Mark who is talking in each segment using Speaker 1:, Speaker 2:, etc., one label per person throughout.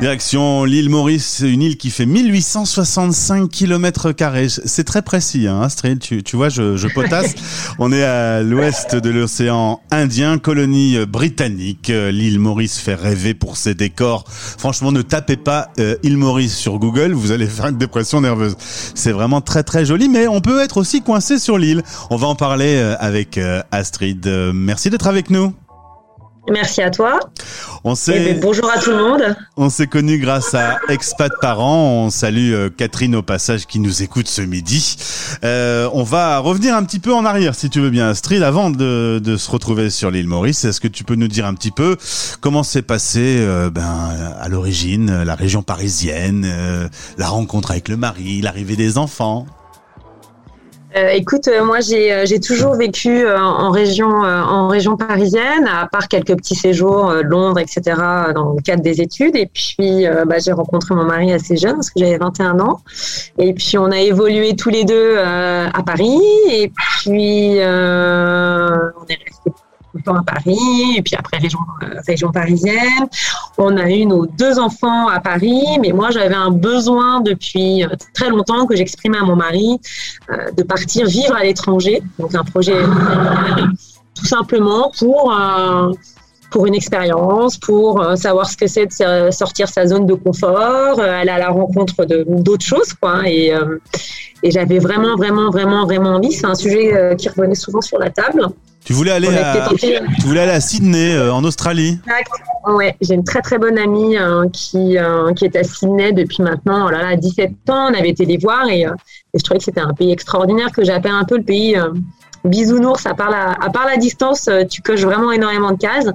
Speaker 1: Direction l'île Maurice, une île qui fait 1865 km carrés. C'est très précis, hein, Astrid. Tu, tu vois, je, je potasse. On est à l'ouest de l'océan Indien, colonie britannique. L'île Maurice fait rêver pour ses décors. Franchement, ne tapez pas euh, île Maurice sur Google, vous allez faire une dépression nerveuse. C'est vraiment très très joli, mais on peut être aussi coincé sur l'île. On va en parler euh, avec euh, Astrid. Euh, merci d'être avec nous.
Speaker 2: Merci à toi.
Speaker 1: On s'est
Speaker 2: ben, bonjour à tout le monde.
Speaker 1: on s'est connus grâce à Expat Parents. On salue euh, Catherine au passage qui nous écoute ce midi. Euh, on va revenir un petit peu en arrière si tu veux bien Astrid avant de, de se retrouver sur l'île Maurice. Est-ce que tu peux nous dire un petit peu comment s'est passé euh, ben à l'origine la région parisienne, euh, la rencontre avec le mari, l'arrivée des enfants?
Speaker 2: Euh, écoute, euh, moi j'ai euh, j'ai toujours vécu euh, en région en région parisienne, à part quelques petits séjours Londres, etc. dans le cadre des études. Et puis bah, j'ai rencontré mon mari assez jeune parce que j'avais 21 ans. Et puis on a évolué tous les deux à Paris. Et puis on est resté temps à Paris. Et puis après région euh, région parisienne. On a eu nos deux enfants à Paris, mais moi j'avais un besoin depuis euh, très longtemps que j'exprimais à mon mari euh, de partir vivre à l'étranger. Donc un projet tout simplement pour euh, pour une expérience, pour savoir ce que c'est de sortir sa zone de confort, aller à la rencontre de d'autres choses, quoi. Et, et j'avais vraiment, vraiment, vraiment, vraiment envie. C'est un sujet qui revenait souvent sur la table.
Speaker 1: Tu voulais aller à, tu voulais aller à Sydney euh, en Australie.
Speaker 2: Exact. Ouais, j'ai une très très bonne amie euh, qui euh, qui est à Sydney depuis maintenant oh là là 17 ans. On avait été les voir et, euh, et je trouvais que c'était un pays extraordinaire que j'appelle un peu le pays bisounours. À part la à part la distance, tu coches vraiment énormément de cases.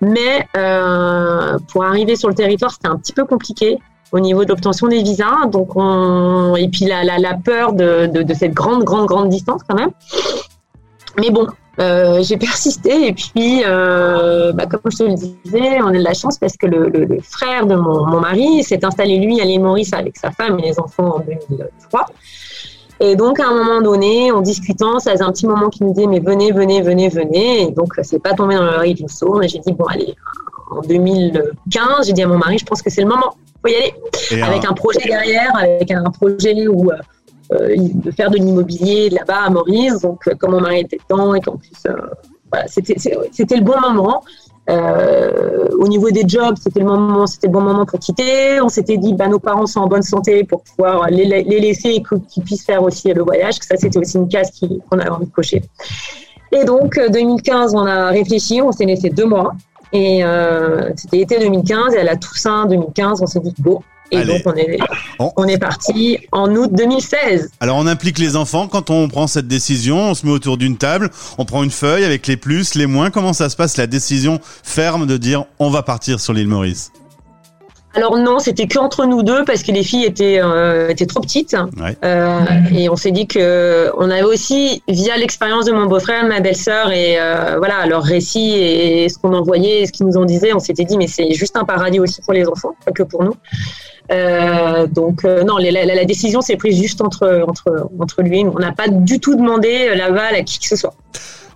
Speaker 2: Mais euh, pour arriver sur le territoire, c'était un petit peu compliqué au niveau de l'obtention des visas. Donc on et puis la la, la peur de, de de cette grande grande grande distance quand même. Mais bon, euh, j'ai persisté et puis, euh, bah, comme je te le disais, on a de la chance parce que le, le- le frère de mon, mon mari s'est installé lui à l'île Maurice avec sa femme et les enfants en 2003. Et donc à un moment donné, en discutant, ça faisait un petit moment qu'il nous disait mais venez, venez, venez, venez. Et donc c'est pas tombé dans l'oreille d'une sourde. Et j'ai dit bon allez, en 2015, j'ai dit à mon mari, je pense que c'est le moment, faut y aller
Speaker 1: Et
Speaker 2: avec
Speaker 1: un-
Speaker 2: un projet derrière, avec un projet où euh, de faire de l'immobilier là-bas à Maurice. Donc, euh, comme mon mari était dedans et qu'en plus, euh, voilà, c'était le bon moment. Euh, au niveau des jobs, c'était le le bon moment pour quitter. On s'était dit, bah, nos parents sont en bonne santé pour pouvoir les, laisser et qu'ils puissent faire aussi le voyage. Que ça, c'était aussi une case qu'on avait envie de cocher. Et donc, euh, 2015, on a réfléchi, on s'est laissé deux mois. Et euh, c'était été 2015 et à la Toussaint 2015, on s'est dit go. Et
Speaker 1: Allez.
Speaker 2: donc on est
Speaker 1: On-
Speaker 2: on est parti en août 2016.
Speaker 1: Alors on implique les enfants quand on prend cette décision, on se met autour d'une table, on prend une feuille avec les plus, les moins. Comment ça se passe la décision ferme de dire on va partir sur l'île Maurice?
Speaker 2: Alors non, c'était que entre nous deux parce que les filles étaient euh, étaient trop petites.
Speaker 1: Ouais.
Speaker 2: Euh, et on s'est dit que on avait aussi via l'expérience de mon beau-frère, ma belle-sœur et euh, voilà leurs récits et ce qu'on en voyait, et ce qu'ils nous en disaient, on s'était dit mais c'est juste un paradis aussi pour les enfants, pas que pour nous. Euh, donc euh, non, la, décision s'est prise juste entre entre entre lui. On n'a pas du tout demandé l'aval à qui que ce soit.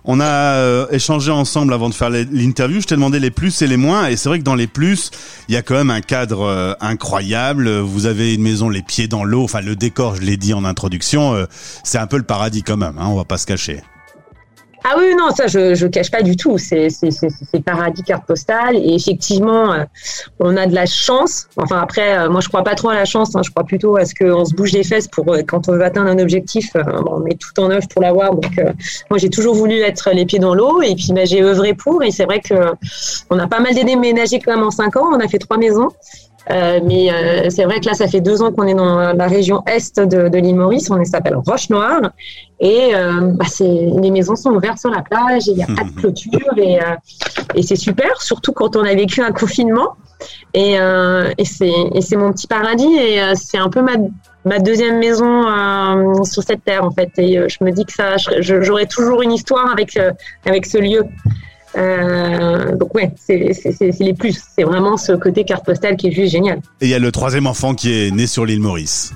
Speaker 1: On a euh, échangé ensemble avant de faire l'interview. Je t'ai demandé les plus et les moins. Et c'est vrai que dans les plus, il y a quand même un cadre euh, incroyable. Vous avez une maison les pieds dans l'eau. Enfin, le décor, je l'ai dit en introduction, euh, c'est un peu le paradis quand même. Hein, on va pas se cacher.
Speaker 2: Ah oui, non, ça je je cache pas du tout. C'est c'est c'est paradis carte postale et effectivement euh, on a de la chance. Enfin après, euh, moi je crois pas trop à la chance. hein. je crois plutôt à ce qu'on se bouge les fesses pour euh, quand on veut atteindre un objectif, on met tout en œuvre pour l'avoir. Donc moi j'ai toujours voulu être les pieds dans l'eau et puis bah, j'ai œuvré pour et c'est vrai que on a pas mal déménagé quand même en cinq ans. On a fait trois maisons. Euh, mais euh, c'est vrai que là, ça fait deux ans qu'on est dans la région est de, de l'île Maurice. On s'appelle Roche Noire. Et euh, bah, les maisons sont ouvertes sur la plage, il n'y a pas de clôture et, et c'est super, surtout quand on a vécu un confinement. Et, et, c'est, mon petit paradis et c'est un peu ma, ma deuxième maison sur cette terre en fait. Et je me dis que ça, j'aurai toujours une histoire avec, avec ce lieu. Euh, donc ouais, c'est, les plus. C'est vraiment ce côté carte postale qui est juste génial.
Speaker 1: Et il y a le troisième enfant qui est né sur l'île Maurice.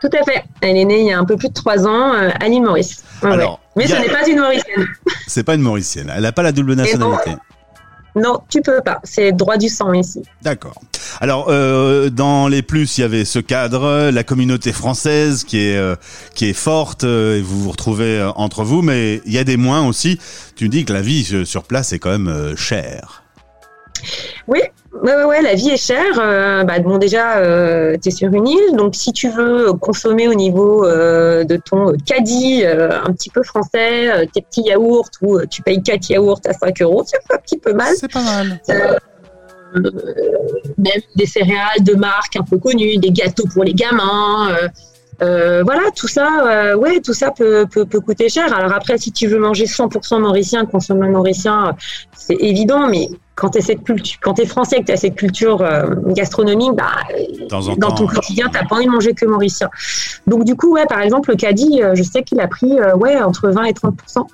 Speaker 2: Tout à fait. Elle est née il y a un peu plus de trois ans euh, à l'île Maurice. Ouais,
Speaker 1: Alors,
Speaker 2: ouais. Mais
Speaker 1: a-
Speaker 2: ce n'est pas une Mauricienne.
Speaker 1: C'est pas une Mauricienne. Elle n'a pas la double nationalité.
Speaker 2: Non, tu peux pas. C'est droit du sang ici.
Speaker 1: D'accord. Alors, euh, dans les plus, il y avait ce cadre, la communauté française qui est euh, qui est forte, et vous vous retrouvez entre vous, mais il y a des moins aussi. Tu dis que la vie sur place est quand même chère.
Speaker 2: Oui, Ouais, ouais, la vie est chère. Euh, bah, bon, déjà, euh, tu es sur une île, donc si tu veux consommer au niveau euh, de ton caddie un petit peu français, tes petits yaourts, où tu payes 4 yaourts à 5 euros, c'est un petit peu mal.
Speaker 1: C'est pas mal.
Speaker 2: même des céréales de marque un peu connues, des gâteaux pour les gamins. voilà, tout ça, ouais, tout ça peut, peut, peut, coûter cher. Alors après, si tu veux manger 100% mauricien, consommer mauricien, c'est évident, mais quand tu es, français et que tu as cette culture euh, gastronomique, bah, dans, ton quotidien, tu n'as pas envie de manger que mauricien. Donc, du coup, ouais, par exemple, le caddie, euh, je sais qu'il a pris euh, ouais, entre 20 et 30%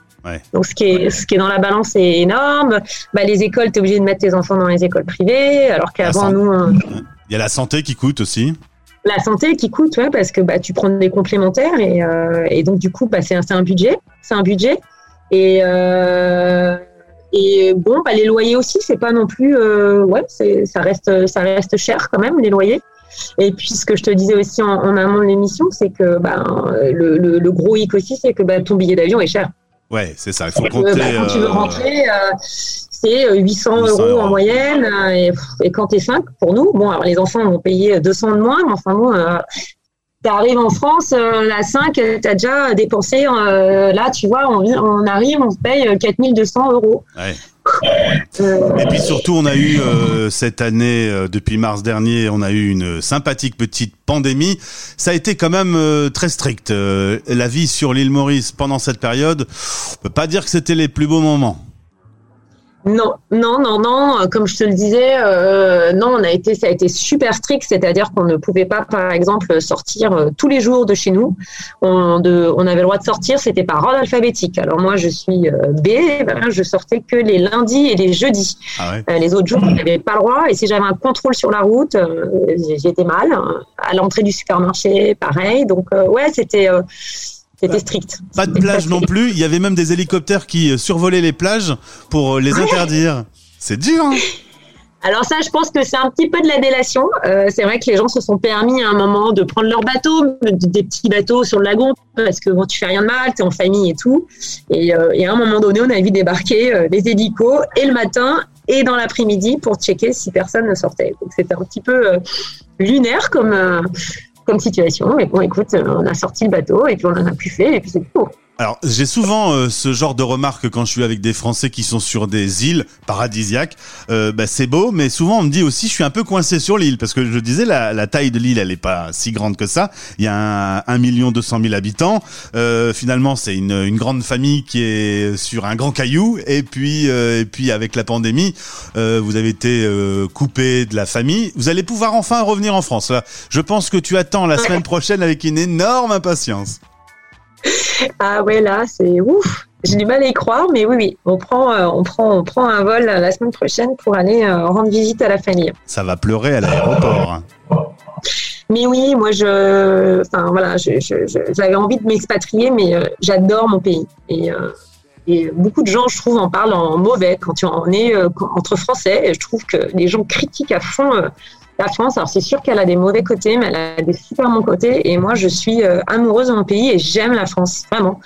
Speaker 2: Donc, ce qui, est, ce qui est dans la balance est énorme. Bah, les écoles, tu es obligé de mettre tes enfants dans les écoles privées, alors qu'avant, nous.
Speaker 1: Il y a la santé qui coûte aussi.
Speaker 2: La santé qui coûte, ouais, parce que bah, tu prends des complémentaires et, et donc, du coup, bah, c'est un, budget. C'est un budget. Et. Et bon, bah, les loyers aussi, c'est pas non plus, euh, ouais, ça reste, ça reste cher quand même les loyers. Et puis ce que je te disais aussi en, amont de l'émission, c'est que bah, le, le, gros hic aussi, c'est que bah, ton billet d'avion est cher.
Speaker 1: Ouais, c'est ça. Il faut compter. Bah,
Speaker 2: quand tu veux euh, rentrer, euh, c'est 800, euros, en moyenne. Et, et quand tu es 5, pour nous, bon, alors les enfants vont payer 200 de moins, mais enfin bon, tu arrives en France, la 5, tu as déjà dépensé, euh, là, tu vois, on, on, arrive, on se paye 4200 euros. Ouais.
Speaker 1: Euh, Et puis surtout, on a eu euh, cette année, depuis mars dernier, on a eu une sympathique petite pandémie. Ça a été quand même très strict. la vie sur l'île Maurice pendant cette période, on peut pas dire que c'était les plus beaux moments.
Speaker 2: Non, non, non, non. Comme je te le disais, euh, non, on a été, ça a été super strict, c'est-à-dire qu'on ne pouvait pas, par exemple, sortir euh, tous les jours de chez nous. On, de, on avait le droit de sortir, c'était par ordre alphabétique. Alors moi, je suis euh, B, ben, je sortais que les lundis et les jeudis. Ah les autres jours, je n'avais pas le droit. Et si j'avais un contrôle sur la route, j'étais mal. À l'entrée du supermarché, pareil. Donc ouais, c'était c'était strict.
Speaker 1: Pas de plage non plus. Il y avait même des hélicoptères qui euh, survolaient les plages pour euh, les interdire. C'est dur. Hein
Speaker 2: alors ça, je pense que c'est un petit peu de la délation. Euh, c'est vrai que les gens se sont permis à un moment de prendre leur bateau, des petits bateaux sur le lagon, parce que bon, tu fais rien de mal, tu es en famille et tout. Et, à un moment donné, on a vu débarquer les hélicos et le matin et dans l'après-midi pour checker si personne ne sortait. Donc c'était un petit peu lunaire comme comme situation. Et bon, écoute, on a sorti le bateau et puis on en a plus fait et puis c'est tout.
Speaker 1: Alors, j'ai souvent euh, ce genre de remarques quand je suis avec des Français qui sont sur des îles paradisiaques. Euh, bah, c'est beau, mais souvent on me dit aussi je suis un peu coincé sur l'île parce que je disais la, la taille de l'île elle est pas si grande que ça. Il y a un, million deux cent mille habitants. Euh, finalement, c'est une, une grande famille qui est sur un grand caillou. Et puis euh, et puis avec la pandémie, euh, vous avez été coupé de la famille. Vous allez pouvoir enfin revenir en France. Là, je pense que tu attends la semaine prochaine avec une énorme impatience.
Speaker 2: Ah ouais, là, c'est ouf. J'ai du mal à y croire, mais oui, oui, on prend, euh, on prend, on prend un vol la semaine prochaine pour aller euh, rendre visite à la famille.
Speaker 1: Ça va pleurer à l'aéroport.
Speaker 2: Mais oui, moi, je, enfin voilà, j'avais envie de m'expatrier, mais euh, j'adore mon pays. Et, et, beaucoup de gens, je trouve, en parlent en mauvais quand tu en es entre Français. Et je trouve que les gens critiquent à fond la France, alors c'est sûr qu'elle a des mauvais côtés, mais elle a des super bons côtés. Et moi, je suis euh, amoureuse de mon pays et j'aime la France, vraiment.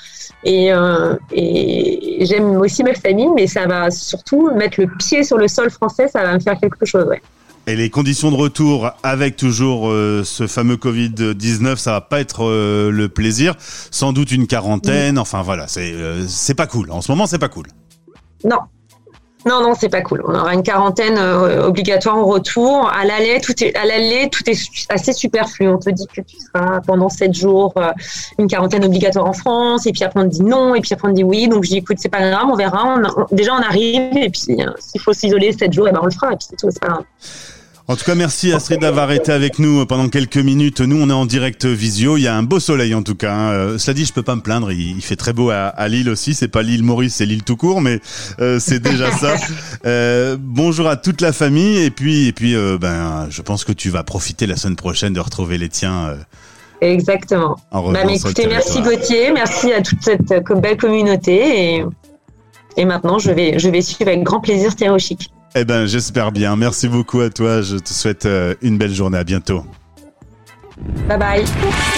Speaker 2: Et, euh, et j'aime aussi ma famille, mais ça va surtout mettre le pied sur le sol français, ça va me faire quelque chose, ouais.
Speaker 1: Et les conditions de retour avec toujours euh, ce fameux Covid-19, ça va pas être le plaisir. Sans doute une quarantaine. Enfin voilà, c'est c'est pas cool. En ce moment, c'est pas cool.
Speaker 2: Non, non, non, c'est pas cool. On aura une quarantaine euh, obligatoire au retour. À l'aller, tout est à l'aller, tout est assez superflu. On te dit que tu seras pendant sept jours euh, une quarantaine obligatoire en France, et puis après on te dit non, et puis après on te dit oui. Donc je dis écoute, c'est pas grave, on verra. déjà on arrive, et puis euh, s'il faut s'isoler sept jours, et eh ben on le fera, et puis c'est tout, c'est pas grave.
Speaker 1: En tout cas, merci Astrid d'avoir été avec nous pendant quelques minutes. Nous, on est en direct visio. Il y a un beau soleil en tout cas. Hein. Euh, cela dit, je peux pas me plaindre. Il, fait très beau à, à Lille aussi. C'est pas l'île Maurice, c'est l'île tout court, mais euh, c'est déjà ça. Euh, bonjour à toute la famille. Et puis, et puis, euh, ben, je pense que tu vas profiter la semaine prochaine de retrouver les tiens.
Speaker 2: Exactement. Bah, écoutez, merci Gauthier, merci à toute cette belle communauté. Et, et maintenant, je vais, je vais suivre avec grand plaisir Stéréo Chic.
Speaker 1: Eh ben, j'espère bien. Merci beaucoup à toi. Je te souhaite une belle journée. À bientôt.
Speaker 2: Bye bye.